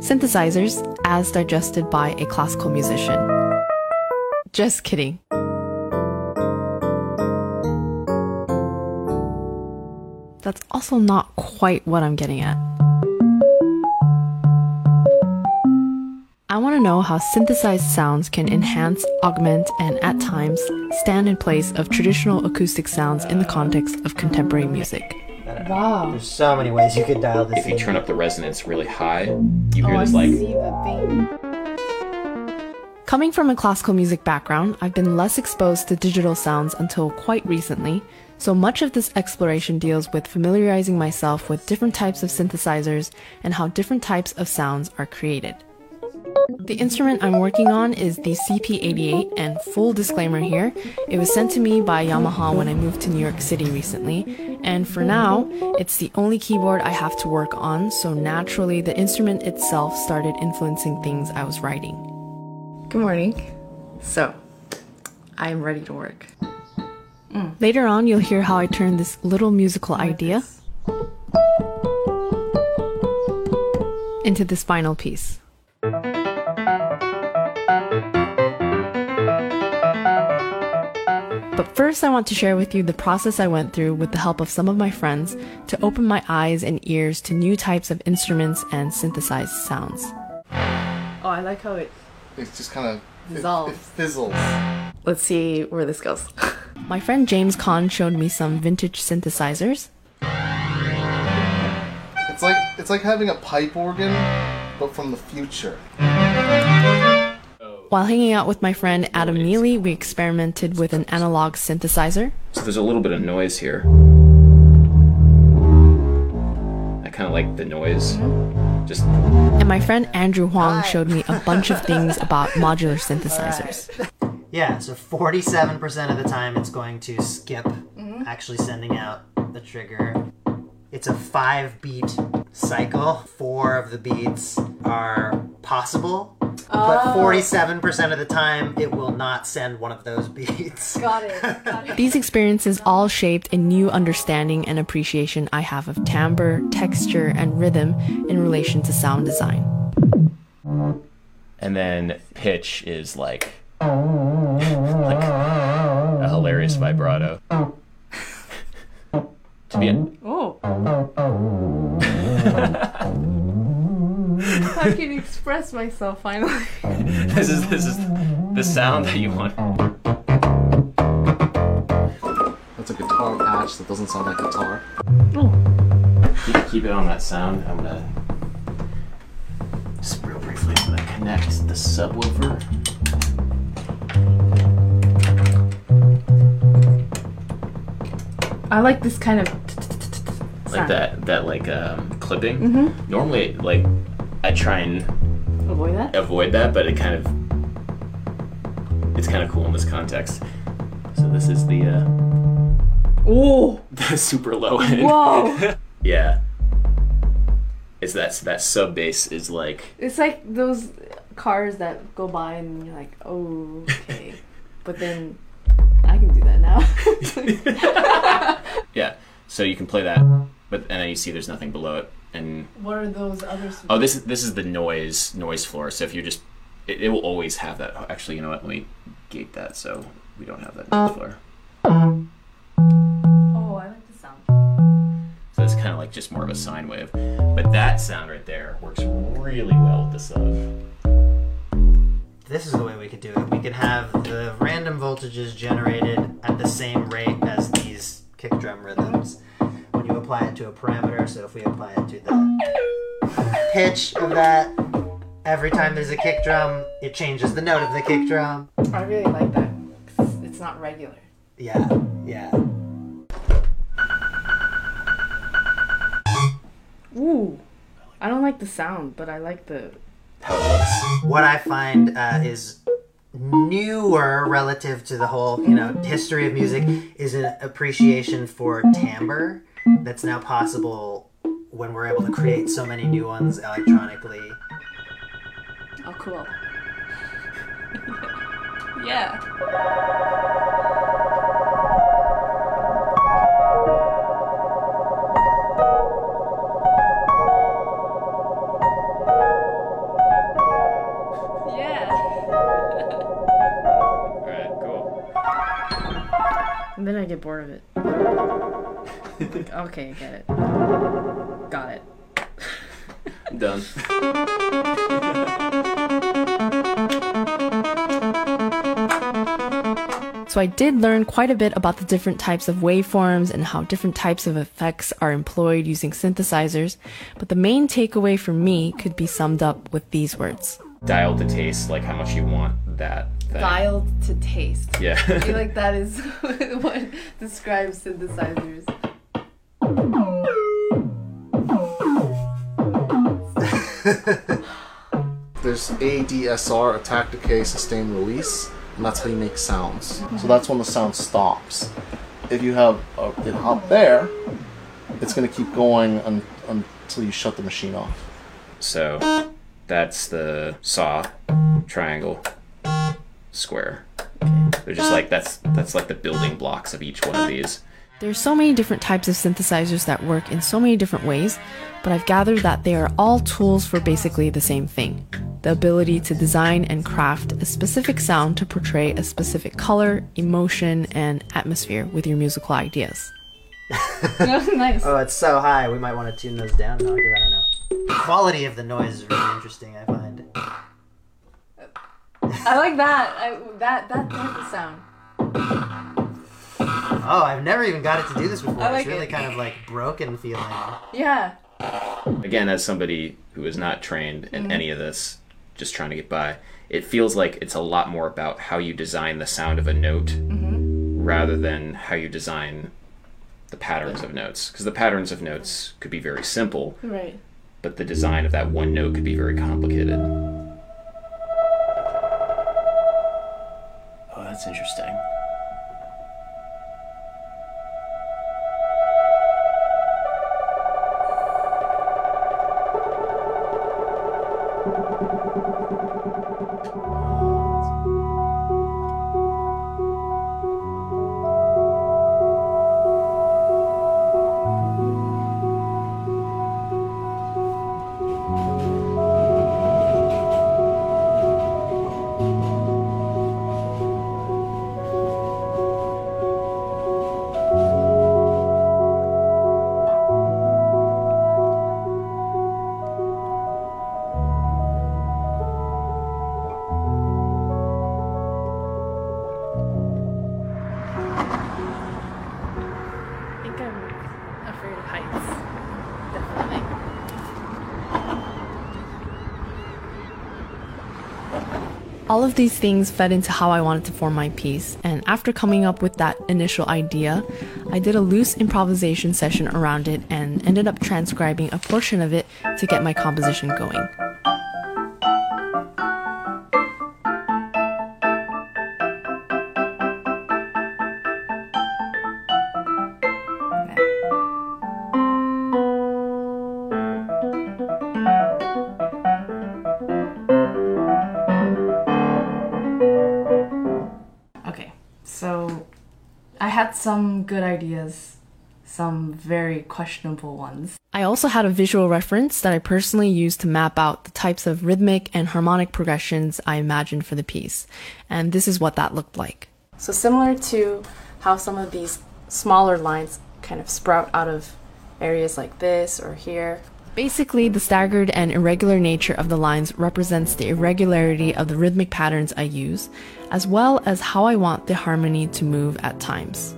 Synthesizers as digested by a classical musician. Just kidding. That's also not quite what I'm getting at. I want to know how synthesized sounds can enhance, augment, and at times stand in place of traditional acoustic sounds in the context of contemporary music. Wow. There's so many ways you could dial this If you in. turn up the resonance really high, you Oh, hear I this like see the thing. Coming from a classical music background, I've been less exposed to digital sounds until quite recently, so much of this exploration deals with familiarizing myself with different types of synthesizers and how different types of sounds are created. The instrument I'm working on is the CP88, and full disclaimer here, it was sent to me by Yamaha when I moved to New York City recently, and for now, it's the only keyboard I have to work on, so naturally the instrument itself started influencing things I was writing. Good morning. So, I am ready to work. Mm. Later on, you'll hear how I turn this little musical idea into this final piece. First, I want to share with you the process I went through with the help of some of my friends to open my eyes and ears to new types of instruments and synthesized sounds. Oh, I like how it. It's just kind of it, Dissolves. it fizzles. Let's see where this goes. my friend James Kahn showed me some vintage synthesizers. It's like it's like having a pipe organ, but from the future. While hanging out with my friend Adam Neely, we experimented with an analog synthesizer. so there's a little bit of noise here. I kind of like the noise. Just And my friend Andrew Huang showed me a bunch of things about modular synthesizers. Yeah, so 47% of the time it's going to skip mm-hmm. actually sending out the trigger. It's a five beat cycle. Four of the beats are possible, but 47% of the time it will not send one of those beats. Got it. Got it. These experiences all shaped a new understanding and appreciation I have of timbre, texture, and rhythm in relation to sound design. and then pitch is like like a hilarious vibrato. to be a, I can express myself finally. this is this is the sound that you want. That's a guitar patch that doesn't sound like guitar. Keep, keep it on that sound. I'm gonna just real briefly. I'm gonna connect the subwoofer. I like this kind of like that that like um, clipping. Normally, like I try and Avoid that. avoid that, but it kind of it's kind of cool in this context. So this is the uh, Oh. the super low end. Whoa. Yeah. It's that that sub bass is like It's like those cars that go by and you're like, oh, okay. but then I can do that now. yeah. So you can play that, but and then you see there's nothing below it, and what are those others? oh this is this is the noise noise floor. So if you're just it, it will always have that. Actually, you know what? Let me gate that so we don't have that noise uh-huh. floor. Oh, I like the sound. So it's kind of like just more of a sine wave. But that sound right there works really well with the sub. This is the way we could do it. We could have the random voltages generated at the same rate as these kick drum rhythms. Apply it to a parameter, so if we apply it to the pitch of that, every time there's a kick drum, it changes the note of the kick drum. I really like that. It's not regular. Yeah, yeah. Ooh. I don't like the sound, but I like the. How it looks. What I find uh, is newer relative to the whole, you know, history of music is an appreciation for timbre that's now possible when we're able to create so many new ones electronically. Oh, cool. yeah. Then I get bored of it. like, okay, I get it. Got it. Done. So I did learn quite a bit about the different types of waveforms and how different types of effects are employed using synthesizers, but the main takeaway for me could be summed up with these words. Dialed to taste, like how much you want that thing. Dialed to taste. Yeah. I feel like that is what describes synthesizers. There's ADSR, attack, decay, sustain, release, and that's how you make sounds. So that's when the sound stops. If you have uh, it up there, it's going to keep going un- until you shut the machine off. So that's the saw, triangle, square. They're just uh, like that's that's like the building blocks of each one of uh, these. There's so many different types of synthesizers that work in so many different ways, but I've gathered that they are all tools for basically the same thing the ability to design and craft a specific sound to portray a specific color, emotion, and atmosphere with your musical ideas. nice. Oh, it's so high. We might want to tune those down. Though. I don't know. The quality of the noise is really interesting. I find. I like that. I, that that type of sound. Oh, I've never even got it to do this before. I like it's really it. kind of like broken feeling. Yeah. Again, as somebody who is not trained in mm-hmm. any of this, just trying to get by, it feels like it's a lot more about how you design the sound of a note mm-hmm. rather than how you design the patterns of notes. Because the patterns of notes could be very simple, Right. but the design of that one note could be very complicated. That's interesting. All of these things fed into how I wanted to form my piece, and after coming up with that initial idea, I did a loose improvisation session around it and ended up transcribing a portion of it to get my composition going. Some good ideas, some very questionable ones. I also had a visual reference that I personally used to map out the types of rhythmic and harmonic progressions I imagined for the piece, and this is what that looked like. So similar to how some of these smaller lines kind of sprout out of areas like this or here. Basically, the staggered and irregular nature of the lines represents the irregularity of the rhythmic patterns I use, as well as how I want the harmony to move at times.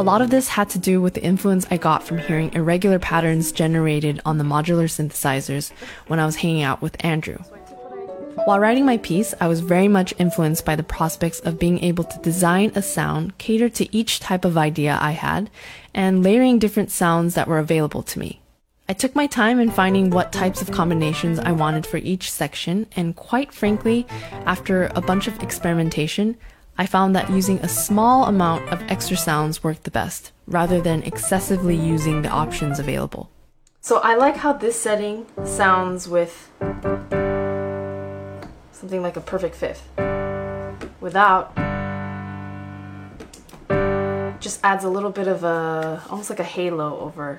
A lot of this had to do with the influence I got from hearing irregular patterns generated on the modular synthesizers when I was hanging out with Andrew. While writing my piece, I was very much influenced by the prospects of being able to design a sound catered to each type of idea I had and layering different sounds that were available to me. I took my time in finding what types of combinations I wanted for each section, and quite frankly, after a bunch of experimentation, I found that using a small amount of extra sounds worked the best, rather than excessively using the options available. So I like how this setting sounds with something like a perfect fifth. Without just adds a little bit of a almost like a halo over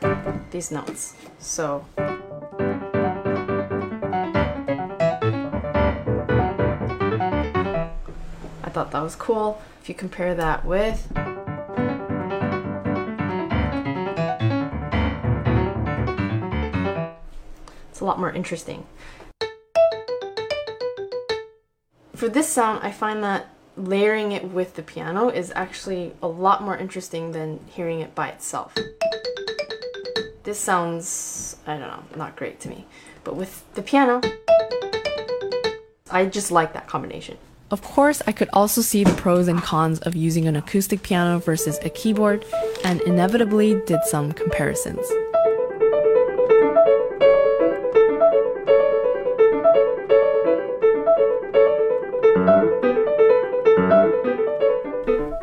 these notes. So thought that was cool. If you compare that with it's a lot more interesting. For this sound, I find that layering it with the piano is actually a lot more interesting than hearing it by itself. This sounds, I don't know, not great to me. But with the piano, I just like that combination. Of course, I could also see the pros and cons of using an acoustic piano versus a keyboard, and inevitably did some comparisons.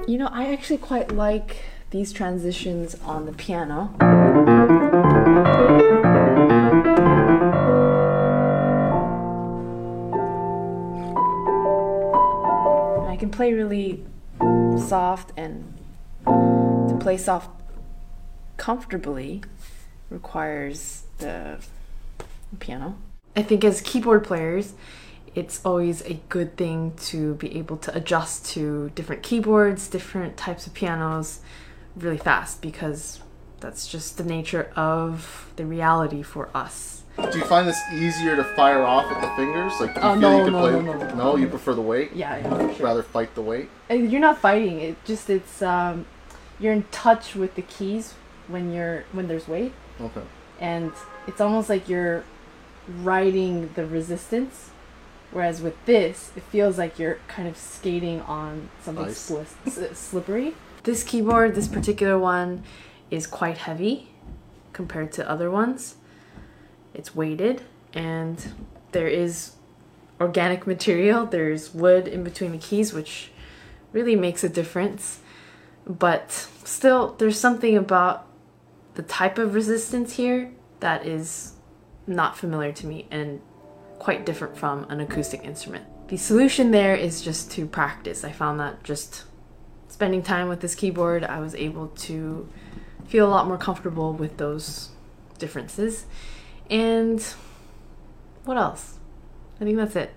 You know, I actually quite like these transitions on the piano. Play really soft and to play soft comfortably requires the piano. I think as keyboard players, it's always a good thing to be able to adjust to different keyboards, different types of pianos really fast because that's just the nature of the reality for us. Do you find this easier to fire off with the fingers? Like, do you Oh, feel no, you can no, play? no, no, no, no. you prefer the weight? Yeah, yeah, sure. Rather fight the weight? Uh, You're not fighting. It just it's um, you're in touch with the keys when you're when there's weight, Okay. and it's almost like you're riding the resistance. Whereas with this, it feels like you're kind of skating on something splis- s- slippery. This keyboard, this particular one, is quite heavy compared to other ones. It's weighted, and there is organic material. There's wood in between the keys, which really makes a difference. But still, there's something about the type of resistance here that is not familiar to me and quite different from an acoustic instrument. The solution there is just to practice. I found that just spending time with this keyboard, I was able to feel a lot more comfortable with those differences. And what else? I think that's it.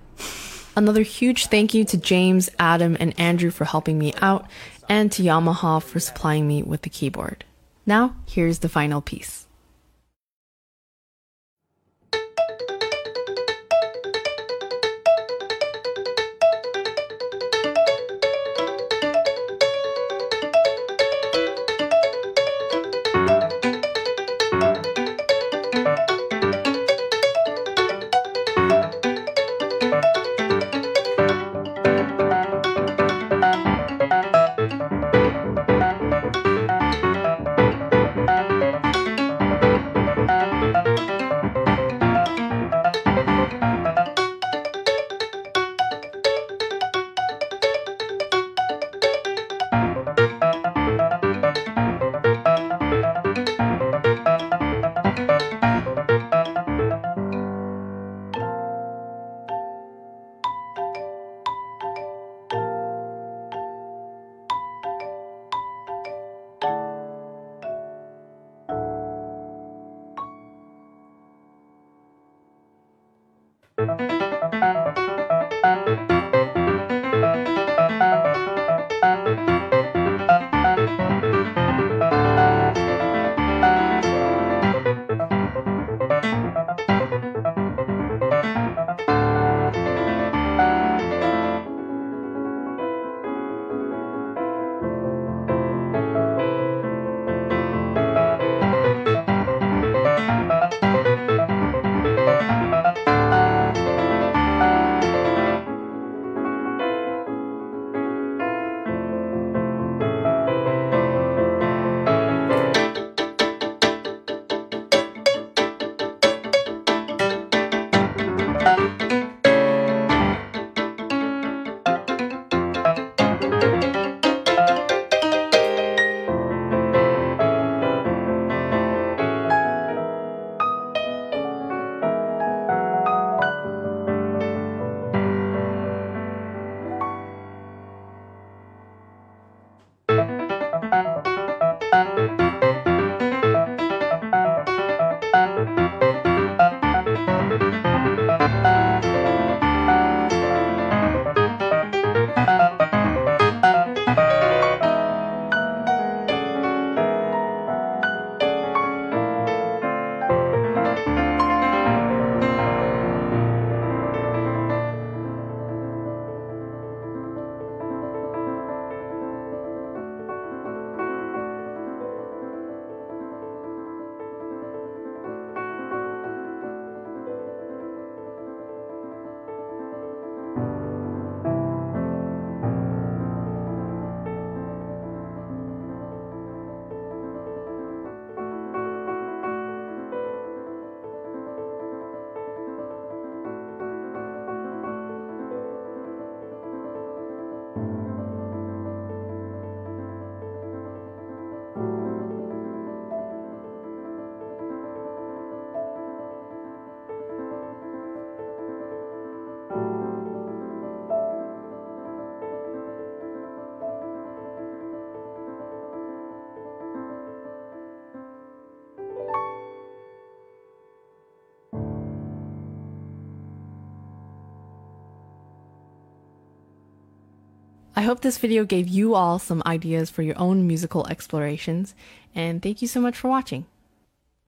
Another huge thank you to James, Adam, and Andrew for helping me out, and to Yamaha for supplying me with the keyboard. Now, here's the final piece. I hope this video gave you all some ideas for your own musical explorations, and thank you so much for watching.